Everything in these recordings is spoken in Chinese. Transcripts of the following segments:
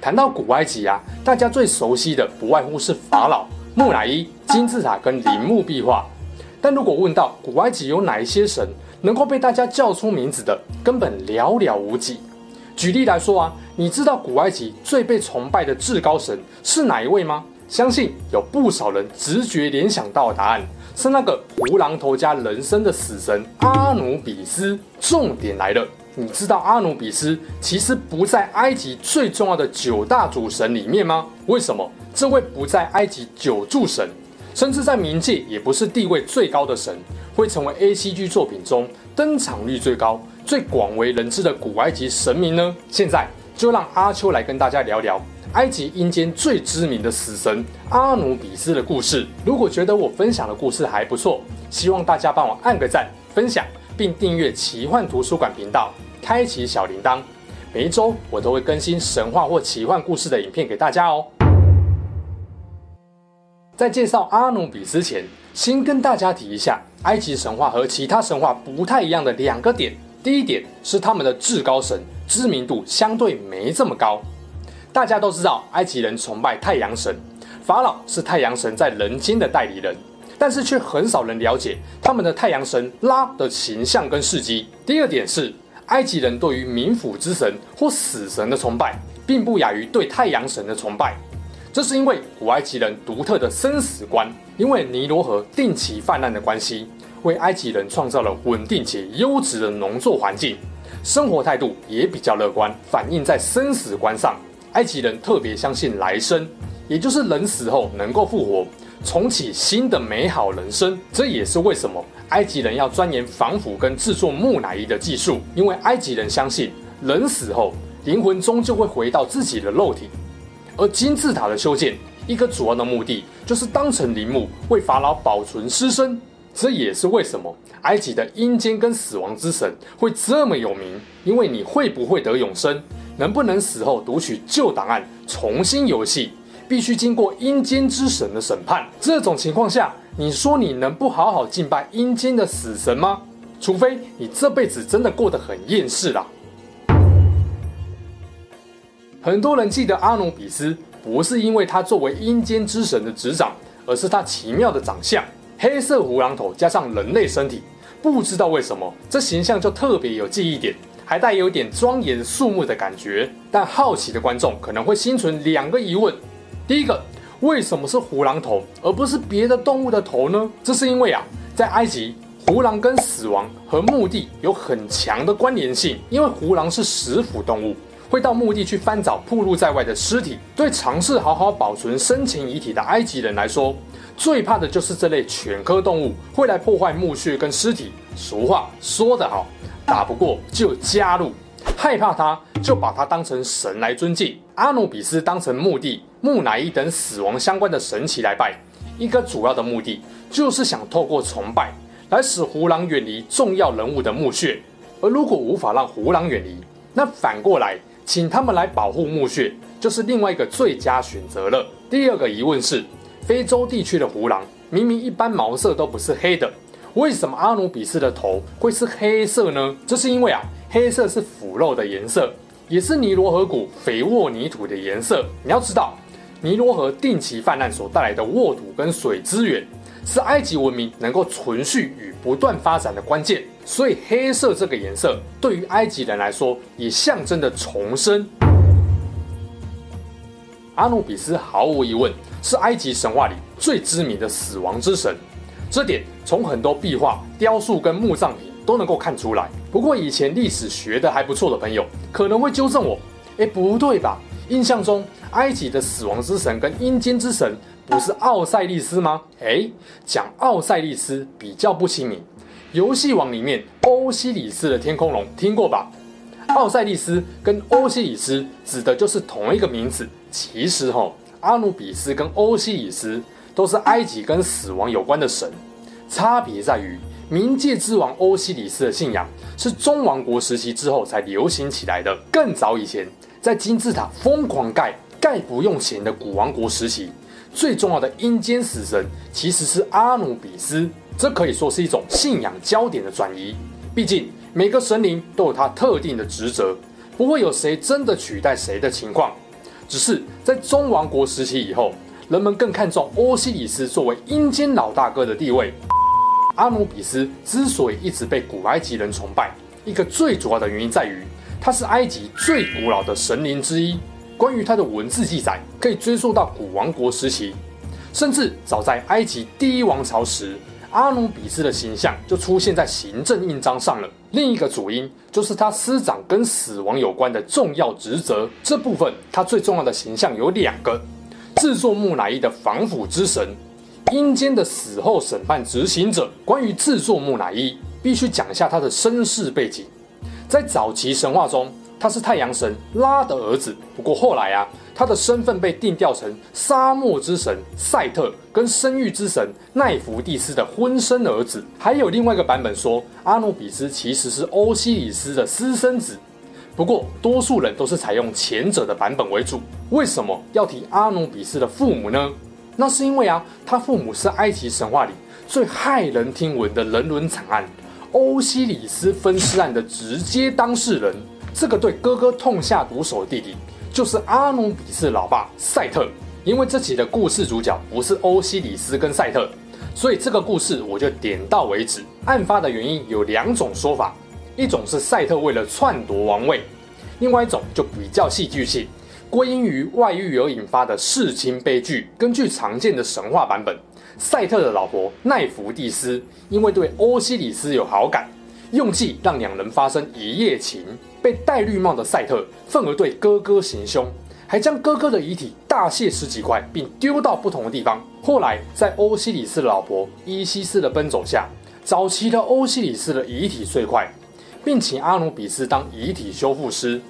谈到古埃及啊，大家最熟悉的不外乎是法老、木乃伊、金字塔跟陵墓壁画。但如果问到古埃及有哪一些神能够被大家叫出名字的，根本寥寥无几。举例来说啊，你知道古埃及最被崇拜的至高神是哪一位吗？相信有不少人直觉联想到的答案是那个胡狼头加人身的死神阿努比斯。重点来了。你知道阿努比斯其实不在埃及最重要的九大主神里面吗？为什么这位不在埃及九柱神，甚至在冥界也不是地位最高的神，会成为 ACG 作品中登场率最高、最广为人知的古埃及神明呢？现在就让阿秋来跟大家聊聊埃及阴间最知名的死神阿努比斯的故事。如果觉得我分享的故事还不错，希望大家帮我按个赞、分享，并订阅奇幻图书馆频道。开启小铃铛，每一周我都会更新神话或奇幻故事的影片给大家哦。在介绍阿努比之前，先跟大家提一下埃及神话和其他神话不太一样的两个点。第一点是他们的至高神知名度相对没这么高。大家都知道，埃及人崇拜太阳神，法老是太阳神在人间的代理人，但是却很少人了解他们的太阳神拉的形象跟事迹。第二点是。埃及人对于冥府之神或死神的崇拜，并不亚于对太阳神的崇拜。这是因为古埃及人独特的生死观，因为尼罗河定期泛滥的关系，为埃及人创造了稳定且优质的农作环境，生活态度也比较乐观，反映在生死观上。埃及人特别相信来生，也就是人死后能够复活。重启新的美好人生，这也是为什么埃及人要钻研防腐跟制作木乃伊的技术，因为埃及人相信人死后灵魂终究会回到自己的肉体。而金字塔的修建，一个主要的目的就是当成陵墓，为法老保存尸身。这也是为什么埃及的阴间跟死亡之神会这么有名，因为你会不会得永生，能不能死后读取旧档案，重新游戏。必须经过阴间之神的审判。这种情况下，你说你能不好好敬拜阴间的死神吗？除非你这辈子真的过得很厌世啦。很多人记得阿努比斯，不是因为他作为阴间之神的执掌，而是他奇妙的长相——黑色胡狼头加上人类身体。不知道为什么，这形象就特别有记忆点，还带有点庄严肃穆的感觉。但好奇的观众可能会心存两个疑问。第一个，为什么是胡狼头，而不是别的动物的头呢？这是因为啊，在埃及，胡狼跟死亡和墓地有很强的关联性。因为胡狼是食腐动物，会到墓地去翻找暴露在外的尸体。对尝试好好保存生前遗体的埃及人来说，最怕的就是这类犬科动物会来破坏墓穴跟尸体。俗话说得好，打不过就加入。害怕他，就把他当成神来尊敬。阿努比斯当成墓地、木乃伊等死亡相关的神奇来拜，一个主要的目的就是想透过崇拜来使胡狼远离重要人物的墓穴。而如果无法让胡狼远离，那反过来请他们来保护墓穴，就是另外一个最佳选择了。第二个疑问是，非洲地区的胡狼明明一般毛色都不是黑的，为什么阿努比斯的头会是黑色呢？这是因为啊。黑色是腐肉的颜色，也是尼罗河谷肥沃泥土的颜色。你要知道，尼罗河定期泛滥所带来的沃土跟水资源，是埃及文明能够存续与不断发展的关键。所以，黑色这个颜色对于埃及人来说，也象征着重生。阿努比斯毫无疑问是埃及神话里最知名的死亡之神，这点从很多壁画、雕塑跟墓葬品都能够看出来。不过以前历史学得还不错的朋友可能会纠正我，诶，不对吧？印象中埃及的死亡之神跟阴间之神不是奥赛利斯吗？诶，讲奥赛利斯比较不亲民。游戏王里面欧西里斯的天空龙听过吧？奥赛利斯跟欧西里斯指的就是同一个名字。其实哈，阿努比斯跟欧西里斯都是埃及跟死亡有关的神，差别在于冥界之王欧西里斯的信仰是中王国时期之后才流行起来的。更早以前，在金字塔疯狂盖盖不用钱的古王国时期，最重要的阴间死神其实是阿努比斯，这可以说是一种信仰焦点的转移。毕竟每个神灵都有他特定的职责，不会有谁真的取代谁的情况。只是在中王国时期以后，人们更看重欧西里斯作为阴间老大哥的地位。阿努比斯之所以一直被古埃及人崇拜，一个最主要的原因在于，他是埃及最古老的神灵之一。关于他的文字记载，可以追溯到古王国时期，甚至早在埃及第一王朝时，阿努比斯的形象就出现在行政印章上了。另一个主因就是他司掌跟死亡有关的重要职责。这部分他最重要的形象有两个：制作木乃伊的防腐之神，阴间的死后审判执行者。关于制作木乃伊，必须讲一下他的身世背景。在早期神话中，他是太阳神拉的儿子。不过后来啊，他的身份被定调成沙漠之神赛特跟生育之神奈芙蒂斯的婚生儿子。还有另外一个版本说，阿努比斯其实是欧西里斯的私生子。不过多数人都是采用前者的版本为主。为什么要提阿努比斯的父母呢？那是因为啊，他父母是埃及神话里最骇人听闻的人伦惨案。欧西里斯分尸案的直接当事人，这个对哥哥痛下毒手的弟弟，就是阿努比斯老爸赛特。因为这集的故事主角不是欧西里斯跟赛特，所以这个故事我就点到为止。案发的原因有两种说法，一种是赛特为了篡夺王位，另外一种就比较戏剧性，归因于外遇而引发的弑亲悲剧。根据常见的神话版本。赛特的老婆奈芙蒂斯因为对欧西里斯有好感，用计让两人发生一夜情。被戴绿帽的赛特愤而对哥哥行凶，还将哥哥的遗体大卸十几块，并丢到不同的地方。后来在欧西里斯的老婆伊西斯的奔走下，找齐了欧西里斯的遗体碎块，并请阿努比斯当遗体修复师。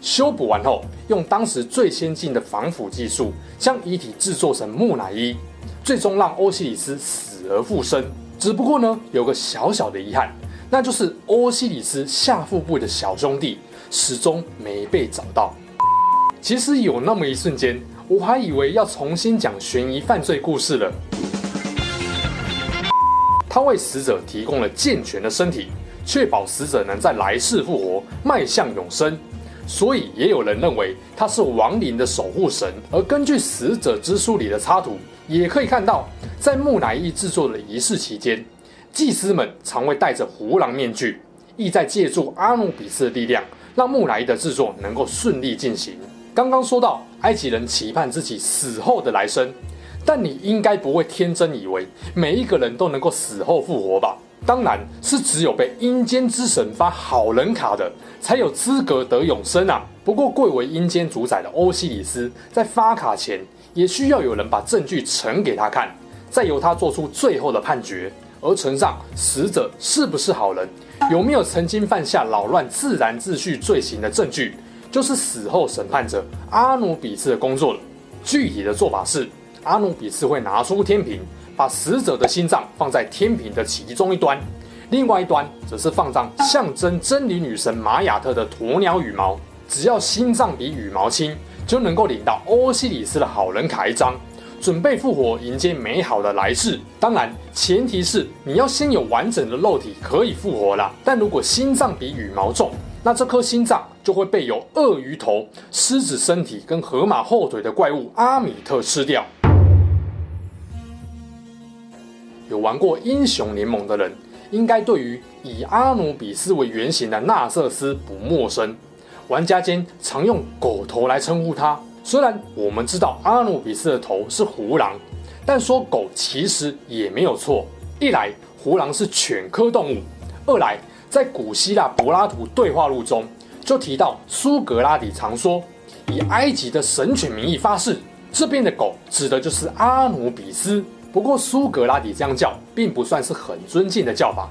修补完后，用当时最先进的防腐技术，将遗体制作成木乃伊。最终让欧西里斯死而复生，只不过呢，有个小小的遗憾，那就是欧西里斯下腹部的小兄弟始终没被找到。其实有那么一瞬间，我还以为要重新讲悬疑犯罪故事了。他为死者提供了健全的身体，确保死者能在来世复活，迈向永生。所以也有人认为他是亡灵的守护神。而根据死者之书里的插图。也可以看到，在木乃伊制作的仪式期间，祭司们常会戴着胡狼面具，意在借助阿努比斯的力量，让木乃伊的制作能够顺利进行。刚刚说到，埃及人期盼自己死后的来生，但你应该不会天真以为每一个人都能够死后复活吧？当然是只有被阴间之神发好人卡的，才有资格得永生啊！不过，贵为阴间主宰的欧西里斯，在发卡前，也需要有人把证据呈给他看，再由他做出最后的判决。而呈上死者是不是好人，有没有曾经犯下扰乱自然秩序罪行的证据，就是死后审判者阿努比斯的工作了。具体的做法是，阿努比斯会拿出天平，把死者的心脏放在天平的其中一端，另外一端则是放上象征真理女神玛雅特的鸵鸟羽毛。只要心脏比羽毛轻，就能够领到欧西里斯的好人卡一张，准备复活迎接美好的来世。当然，前提是你要先有完整的肉体可以复活啦。但如果心脏比羽毛重，那这颗心脏就会被有鳄鱼头、狮子身体跟河马后腿的怪物阿米特吃掉。有玩过英雄联盟的人，应该对于以阿努比斯为原型的纳瑟斯不陌生。玩家间常用狗头来称呼他。虽然我们知道阿努比斯的头是胡狼，但说狗其实也没有错。一来胡狼是犬科动物，二来在古希腊柏拉图对话录中就提到苏格拉底常说以埃及的神犬名义发誓，这边的狗指的就是阿努比斯。不过苏格拉底这样叫并不算是很尊敬的叫法，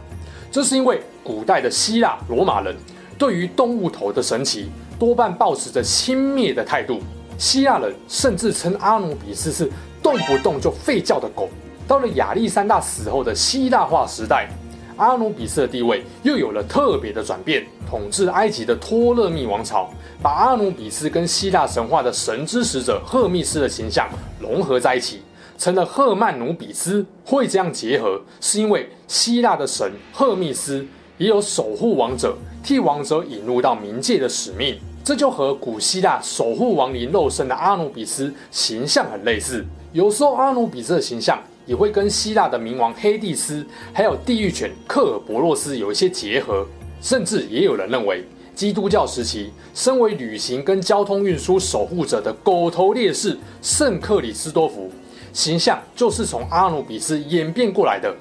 这是因为古代的希腊罗马人。对于动物头的神奇，多半抱持着轻蔑的态度。希腊人甚至称阿努比斯是动不动就吠叫的狗。到了亚历山大死后的希腊化时代，阿努比斯的地位又有了特别的转变。统治埃及的托勒密王朝，把阿努比斯跟希腊神话的神之使者赫密斯的形象融合在一起，成了赫曼努比斯。会这样结合，是因为希腊的神赫密斯也有守护王者，替王者引入到冥界的使命。这就和古希腊守护亡灵肉身的阿努比斯形象很类似。有时候阿努比斯的形象也会跟希腊的冥王黑帝斯，还有地狱犬克尔伯洛斯有一些结合。甚至也有人认为，基督教时期身为旅行跟交通运输守护者的狗头烈士圣克里斯多福形象，就是从阿努比斯演变过来的。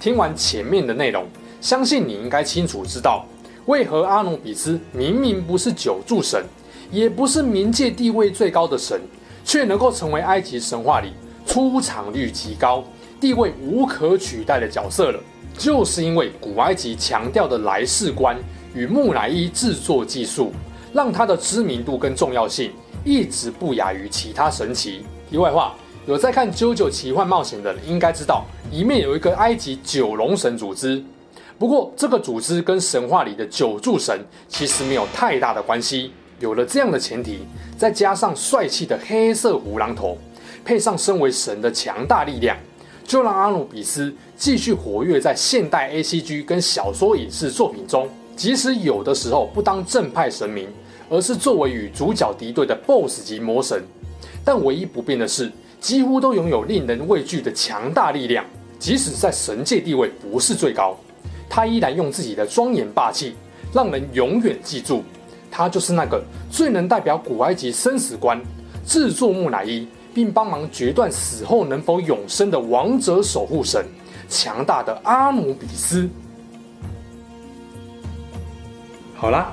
听完前面的内容，相信你应该清楚知道，为何阿努比斯明明不是九柱神，也不是冥界地位最高的神，却能够成为埃及神话里出场率极高、地位无可取代的角色了。就是因为古埃及强调的来世观与木乃伊制作技术，让它的知名度跟重要性一直不亚于其他神祇。题外话，有在看《JoJo 奇幻冒险》的人应该知道，里面有一个埃及九龙神组织。不过，这个组织跟神话里的九柱神其实没有太大的关系。有了这样的前提，再加上帅气的黑色胡狼头，配上身为神的强大力量。就让阿努比斯继续活跃在现代 ACG 跟小说影视作品中，即使有的时候不当正派神明，而是作为与主角敌对的 BOSS 级魔神，但唯一不变的是，几乎都拥有令人畏惧的强大力量。即使在神界地位不是最高，他依然用自己的庄严霸气，让人永远记住，他就是那个最能代表古埃及生死观、制作木乃伊。并帮忙决断死后能否永生的王者守护神，强大的阿努比斯。好啦，